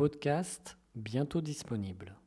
podcast bientôt disponible.